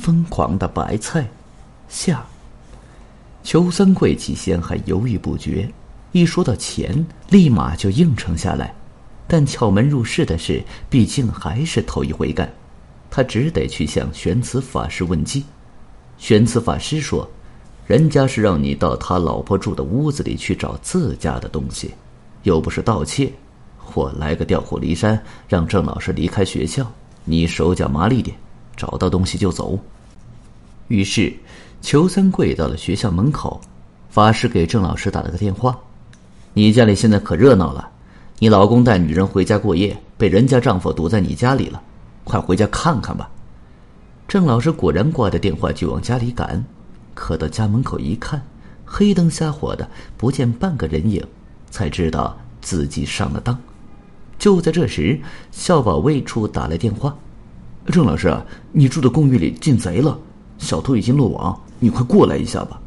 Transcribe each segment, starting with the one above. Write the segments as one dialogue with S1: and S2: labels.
S1: 疯狂的白菜下。裘三贵起先还犹豫不决，一说到钱，立马就应承下来。但撬门入室的事，毕竟还是头一回干，他只得去向玄慈法师问计。玄慈法师说：“人家是让你到他老婆住的屋子里去找自家的东西，又不是盗窃。或来个调虎离山，让郑老师离开学校，你手脚麻利点，找到东西就走。”于是，裘三贵到了学校门口，法师给郑老师打了个电话：“你家里现在可热闹了。”你老公带女人回家过夜，被人家丈夫堵在你家里了，快回家看看吧。郑老师果然挂着电话就往家里赶，可到家门口一看，黑灯瞎火的，不见半个人影，才知道自己上了当。就在这时，校保卫处打来电话：“郑老师，你住的公寓里进贼了，小偷已经落网，你快过来一下吧。”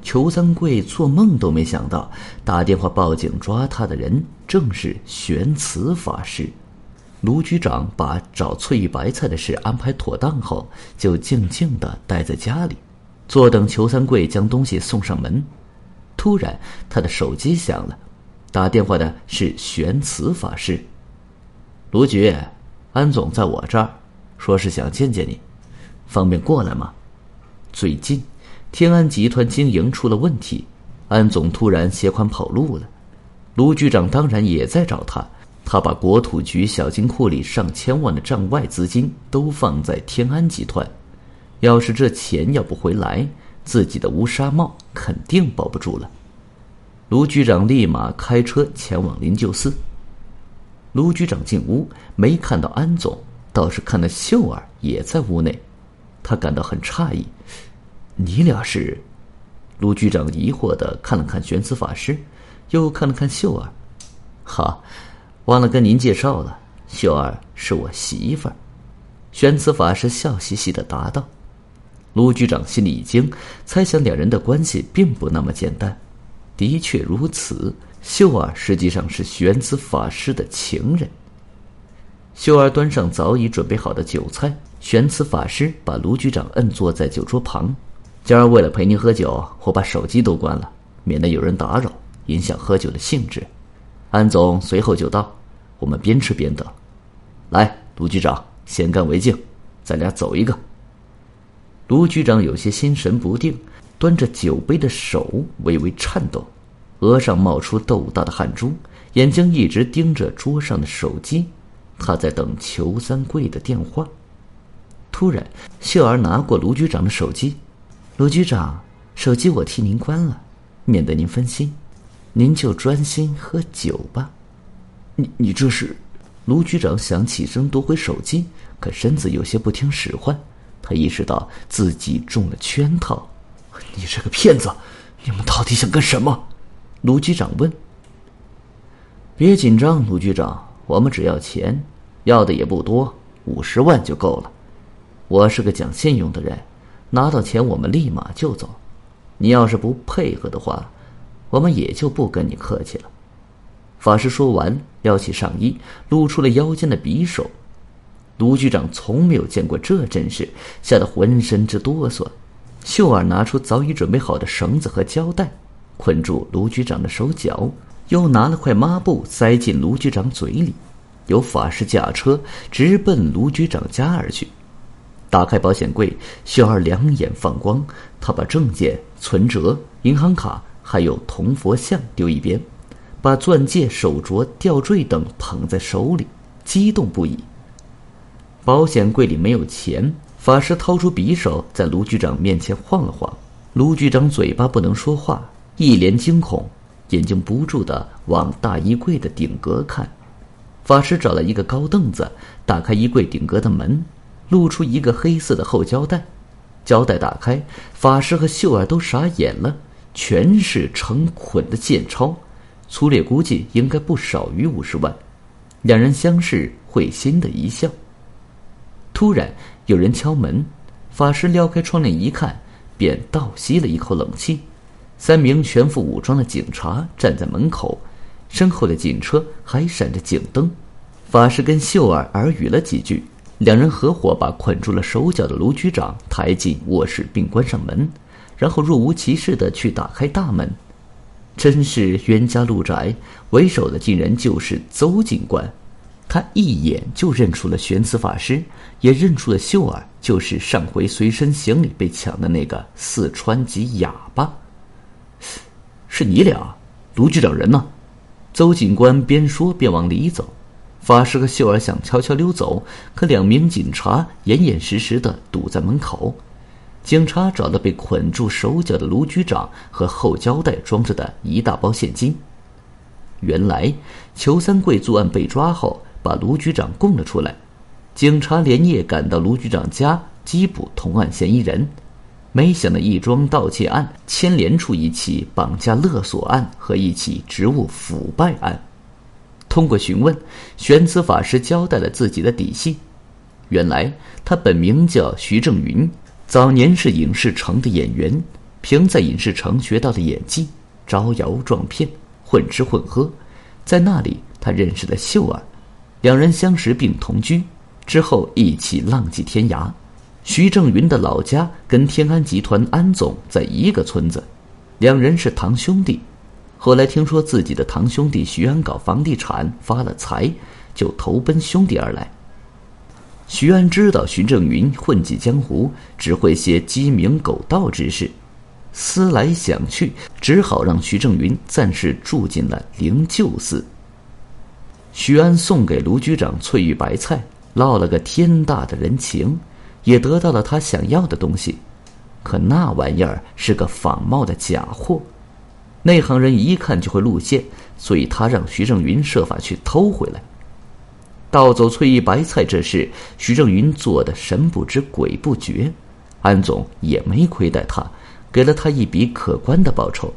S1: 裘三贵做梦都没想到，打电话报警抓他的人正是玄慈法师。卢局长把找翠玉白菜的事安排妥当后，就静静的待在家里，坐等裘三贵将东西送上门。突然，他的手机响了，打电话的是玄慈法师。卢局，安总在我这儿，说是想见见你，方便过来吗？最近。天安集团经营出了问题，安总突然携款跑路了。卢局长当然也在找他，他把国土局小金库里上千万的账外资金都放在天安集团，要是这钱要不回来，自己的乌纱帽肯定保不住了。卢局长立马开车前往灵鹫寺。卢局长进屋没看到安总，倒是看到秀儿也在屋内，他感到很诧异。你俩是？卢局长疑惑的看了看玄慈法师，又看了看秀儿。哈，忘了跟您介绍了，秀儿是我媳妇儿。玄慈法师笑嘻嘻的答道。卢局长心里一惊，猜想两人的关系并不那么简单。的确如此，秀儿实际上是玄慈法师的情人。秀儿端上早已准备好的酒菜，玄慈法师把卢局长摁坐在酒桌旁。今儿为了陪您喝酒，我把手机都关了，免得有人打扰，影响喝酒的兴致。安总随后就到，我们边吃边等。来，卢局长，先干为敬，咱俩走一个。卢局长有些心神不定，端着酒杯的手微微颤抖，额上冒出豆大的汗珠，眼睛一直盯着桌上的手机，他在等裘三贵的电话。突然，秀儿拿过卢局长的手机。卢局长，手机我替您关了，免得您分心，您就专心喝酒吧。你你这是？卢局长想起身夺回手机，可身子有些不听使唤。他意识到自己中了圈套。你这个骗子，你们到底想干什么？卢局长问。别紧张，卢局长，我们只要钱，要的也不多，五十万就够了。我是个讲信用的人。拿到钱，我们立马就走。你要是不配合的话，我们也就不跟你客气了。法师说完，撩起上衣，露出了腰间的匕首。卢局长从没有见过这阵势，吓得浑身直哆嗦。秀儿拿出早已准备好的绳子和胶带，捆住卢局长的手脚，又拿了块抹布塞进卢局长嘴里，由法师驾车直奔卢局长家而去。打开保险柜，秀儿两眼放光。他把证件、存折、银行卡还有铜佛像丢一边，把钻戒、手镯、吊坠等捧在手里，激动不已。保险柜里没有钱，法师掏出匕首，在卢局长面前晃了晃。卢局长嘴巴不能说话，一脸惊恐，眼睛不住的往大衣柜的顶格看。法师找了一个高凳子，打开衣柜顶格的门。露出一个黑色的厚胶带，胶带打开，法师和秀儿都傻眼了，全是成捆的现钞，粗略估计应该不少于五十万。两人相视，会心的一笑。突然有人敲门，法师撩开窗帘一看，便倒吸了一口冷气。三名全副武装的警察站在门口，身后的警车还闪着警灯。法师跟秀儿耳语了几句。两人合伙把捆住了手脚的卢局长抬进卧室，并关上门，然后若无其事地去打开大门。真是冤家路窄，为首的竟然就是邹警官。他一眼就认出了玄慈法师，也认出了秀儿，就是上回随身行李被抢的那个四川籍哑巴。是你俩，卢局长人呢？邹警官边说边往里走。法师和秀儿想悄悄溜走，可两名警察严严实实的堵在门口。警察找到被捆住手脚的卢局长和后胶带装着的一大包现金。原来，裘三贵作案被抓后，把卢局长供了出来。警察连夜赶到卢局长家缉捕同案嫌疑人，没想到一桩盗窃案牵连出一起绑架勒索案和一起职务腐败案。通过询问，玄慈法师交代了自己的底细。原来他本名叫徐正云，早年是影视城的演员，凭在影视城学到的演技，招摇撞骗，混吃混喝。在那里，他认识了秀儿，两人相识并同居，之后一起浪迹天涯。徐正云的老家跟天安集团安总在一个村子，两人是堂兄弟。后来听说自己的堂兄弟徐安搞房地产发了财，就投奔兄弟而来。徐安知道徐正云混迹江湖，只会些鸡鸣狗盗之事，思来想去，只好让徐正云暂时住进了灵鹫寺。徐安送给卢局长翠玉白菜，落了个天大的人情，也得到了他想要的东西。可那玩意儿是个仿冒的假货。内行人一看就会露馅，所以他让徐正云设法去偷回来。盗走翠玉白菜这事，徐正云做的神不知鬼不觉，安总也没亏待他，给了他一笔可观的报酬。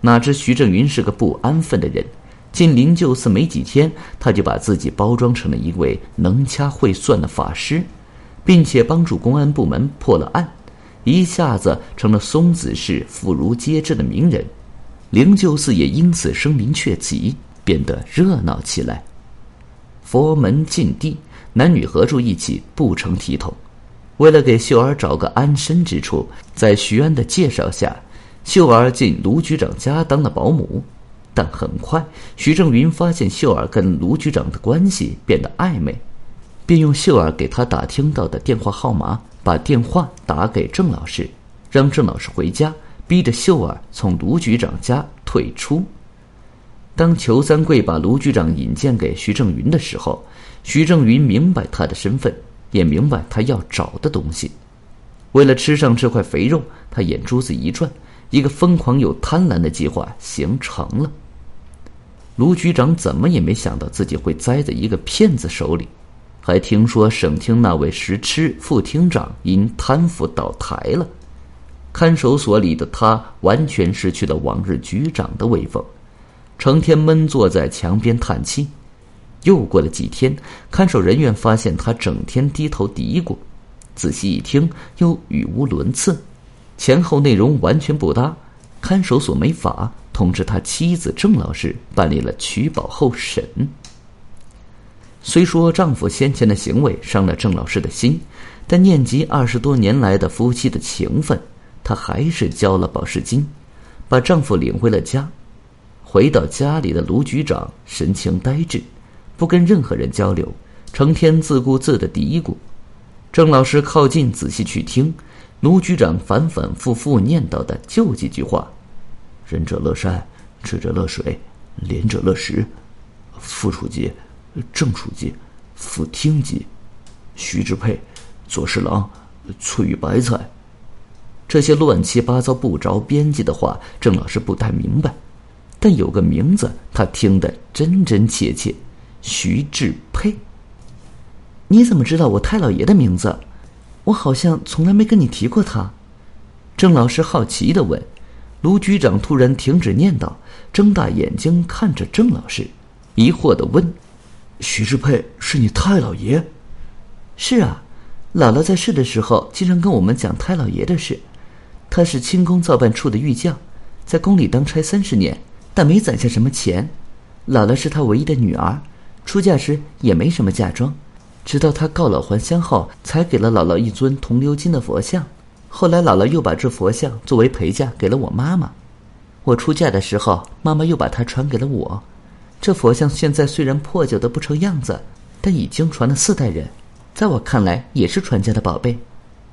S1: 哪知徐正云是个不安分的人，进灵鹫寺没几天，他就把自己包装成了一位能掐会算的法师，并且帮助公安部门破了案。一下子成了松子市妇孺皆知的名人，灵鹫寺也因此声名鹊起，变得热闹起来。佛门禁地，男女合住一起不成体统。为了给秀儿找个安身之处，在徐安的介绍下，秀儿进卢局长家当了保姆。但很快，徐正云发现秀儿跟卢局长的关系变得暧昧，便用秀儿给他打听到的电话号码。把电话打给郑老师，让郑老师回家，逼着秀儿从卢局长家退出。当裘三贵把卢局长引荐给徐正云的时候，徐正云明白他的身份，也明白他要找的东西。为了吃上这块肥肉，他眼珠子一转，一个疯狂又贪婪的计划形成了。卢局长怎么也没想到自己会栽在一个骗子手里。还听说省厅那位石痴副厅长因贪腐倒台了，看守所里的他完全失去了往日局长的威风，成天闷坐在墙边叹气。又过了几天，看守人员发现他整天低头嘀咕，仔细一听又语无伦次，前后内容完全不搭。看守所没法通知他妻子郑老师办理了取保候审。虽说丈夫先前的行为伤了郑老师的心，但念及二十多年来的夫妻的情分，她还是交了保释金，把丈夫领回了家。回到家里的卢局长神情呆滞，不跟任何人交流，成天自顾自的嘀咕。郑老师靠近仔细去听，卢局长反反复复念叨的就几句话：“仁者乐山，智者乐水，廉者乐食，副处级。”正书记、副厅级、徐志佩、左侍郎、翠玉白菜，这些乱七八糟不着边际的话，郑老师不太明白。但有个名字，他听得真真切切：徐志佩。你怎么知道我太老爷的名字？我好像从来没跟你提过他。郑老师好奇的问。卢局长突然停止念叨，睁大眼睛看着郑老师，疑惑的问。徐志佩是你太老爷？是啊，姥姥在世的时候经常跟我们讲太老爷的事。他是清宫造办处的御将，在宫里当差三十年，但没攒下什么钱。姥姥是他唯一的女儿，出嫁时也没什么嫁妆，直到他告老还乡后，才给了姥姥一尊铜鎏金的佛像。后来姥姥又把这佛像作为陪嫁给了我妈妈。我出嫁的时候，妈妈又把它传给了我。这佛像现在虽然破旧的不成样子，但已经传了四代人，在我看来也是传家的宝贝，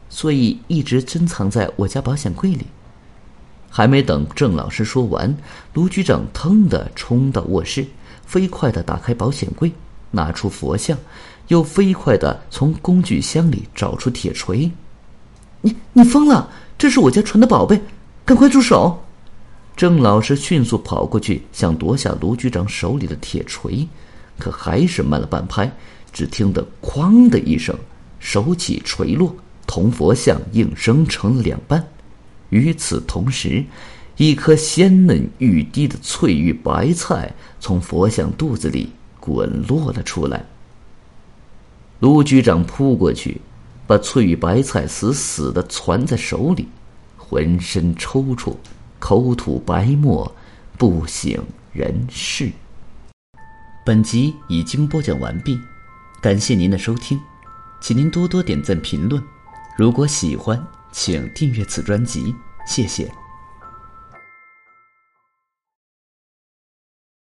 S1: 所以一直珍藏在我家保险柜里。还没等郑老师说完，卢局长腾地冲到卧室，飞快的打开保险柜，拿出佛像，又飞快的从工具箱里找出铁锤。你你疯了！这是我家传的宝贝，赶快住手！郑老师迅速跑过去，想夺下卢局长手里的铁锤，可还是慢了半拍。只听得“哐”的一声，手起锤落，铜佛像应声成了两半。与此同时，一颗鲜嫩欲滴的翠玉白菜从佛像肚子里滚落了出来。卢局长扑过去，把翠玉白菜死死的攥在手里，浑身抽搐。口吐白沫，不省人事。本集已经播讲完毕，感谢您的收听，请您多多点赞评论。如果喜欢，请订阅此专辑，谢谢。